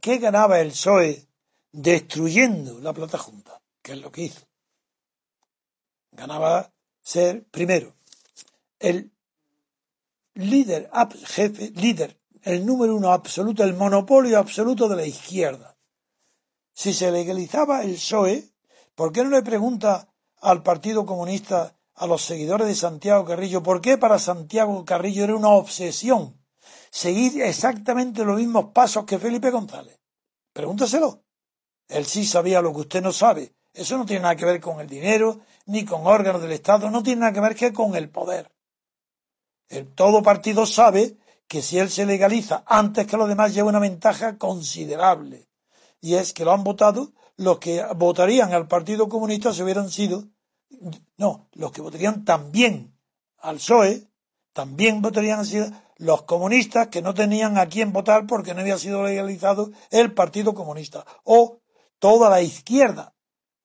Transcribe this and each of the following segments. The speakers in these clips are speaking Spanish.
¿Qué ganaba el PSOE destruyendo la plata junta? Que es lo que hizo. Ganaba ser, primero, el líder, jefe, líder, el número uno absoluto, el monopolio absoluto de la izquierda. Si se legalizaba el PSOE, ¿por qué no le pregunta al Partido Comunista, a los seguidores de Santiago Carrillo, por qué para Santiago Carrillo era una obsesión seguir exactamente los mismos pasos que Felipe González. Pregúntaselo. Él sí sabía lo que usted no sabe. Eso no tiene nada que ver con el dinero, ni con órganos del Estado, no tiene nada que ver que con el poder. Todo partido sabe que si él se legaliza antes que los demás lleva una ventaja considerable. Y es que lo han votado los que votarían al Partido Comunista si hubieran sido, no, los que votarían también al PSOE, también votarían los comunistas que no tenían a quién votar porque no había sido legalizado el Partido Comunista, o toda la izquierda,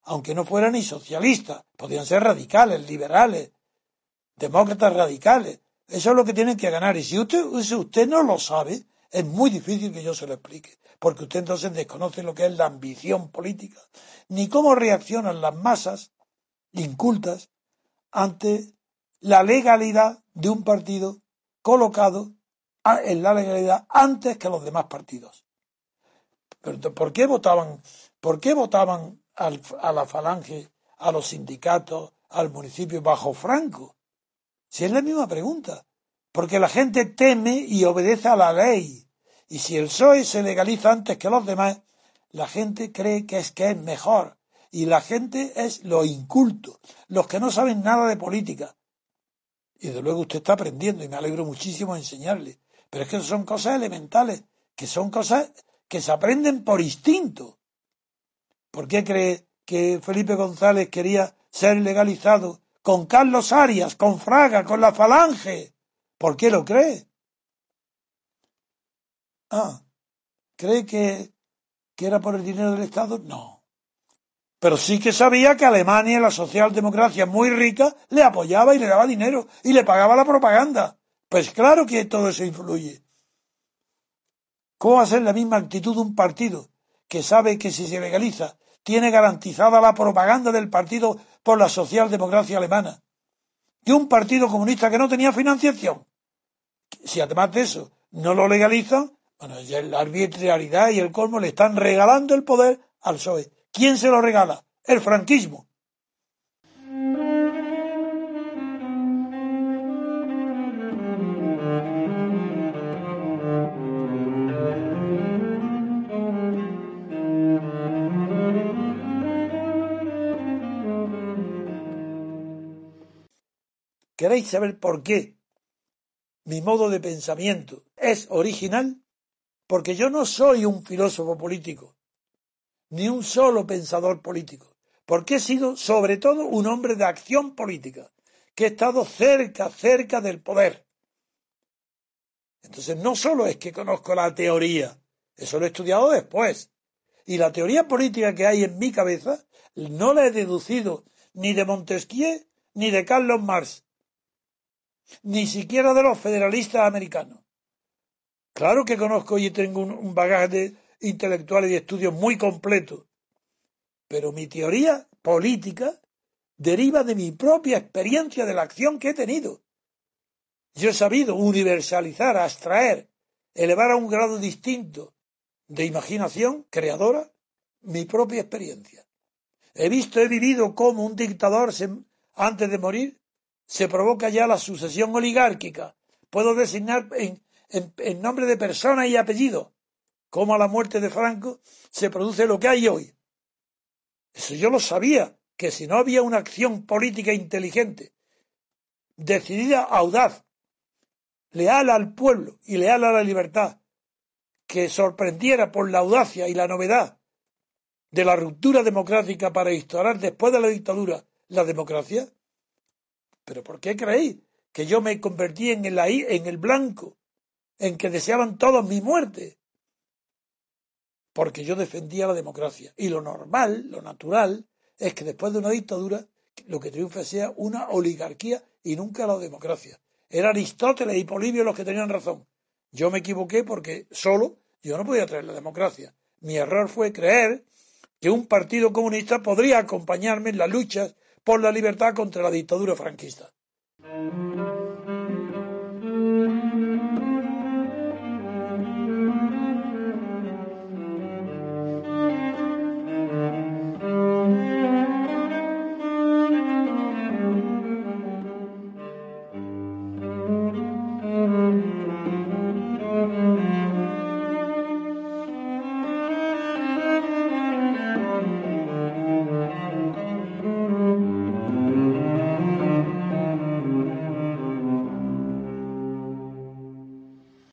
aunque no fueran ni socialistas, podían ser radicales, liberales, demócratas radicales. Eso es lo que tienen que ganar. Y si usted, si usted no lo sabe, es muy difícil que yo se lo explique, porque usted entonces desconoce lo que es la ambición política, ni cómo reaccionan las masas incultas ante la legalidad de un partido colocado en la legalidad antes que los demás partidos. Pero ¿por qué votaban, por qué votaban a la falange, a los sindicatos, al municipio bajo Franco? Si es la misma pregunta. Porque la gente teme y obedece a la ley. Y si el PSOE se legaliza antes que los demás, la gente cree que es que es mejor. Y la gente es lo inculto, los que no saben nada de política, y de luego usted está aprendiendo y me alegro muchísimo de enseñarle. Pero es que son cosas elementales, que son cosas que se aprenden por instinto. ¿Por qué cree que Felipe González quería ser legalizado con Carlos Arias, con Fraga, con la Falange? ¿Por qué lo cree? Ah, ¿cree que, que era por el dinero del Estado? No pero sí que sabía que Alemania, la socialdemocracia muy rica, le apoyaba y le daba dinero y le pagaba la propaganda. Pues claro que todo eso influye. ¿Cómo ser la misma actitud de un partido que sabe que si se legaliza tiene garantizada la propaganda del partido por la socialdemocracia alemana? Y un partido comunista que no tenía financiación. Si además de eso no lo legalizan, bueno, ya la arbitrariedad y el colmo le están regalando el poder al PSOE. ¿Quién se lo regala? El franquismo. ¿Queréis saber por qué mi modo de pensamiento es original? Porque yo no soy un filósofo político ni un solo pensador político, porque he sido sobre todo un hombre de acción política, que he estado cerca, cerca del poder. Entonces no solo es que conozco la teoría, eso lo he estudiado después, y la teoría política que hay en mi cabeza no la he deducido ni de Montesquieu ni de Carlos Marx, ni siquiera de los federalistas americanos. Claro que conozco y tengo un, bagaje de, intelectuales y estudios muy completos, pero mi teoría política deriva de mi propia experiencia de la acción que he tenido. Yo he sabido universalizar, abstraer, elevar a un grado distinto de imaginación creadora mi propia experiencia. He visto, he vivido cómo un dictador antes de morir se provoca ya la sucesión oligárquica. Puedo designar en, en nombre de persona y apellido cómo a la muerte de Franco se produce lo que hay hoy. Eso yo lo sabía, que si no había una acción política inteligente, decidida, audaz, leal al pueblo y leal a la libertad, que sorprendiera por la audacia y la novedad de la ruptura democrática para instaurar después de la dictadura la democracia. ¿Pero por qué creéis que yo me convertí en el, en el blanco, en que deseaban todos mi muerte? Porque yo defendía la democracia. Y lo normal, lo natural, es que después de una dictadura lo que triunfe sea una oligarquía y nunca la democracia. Era Aristóteles y Polibio los que tenían razón. Yo me equivoqué porque solo yo no podía traer la democracia. Mi error fue creer que un partido comunista podría acompañarme en las luchas por la libertad contra la dictadura franquista.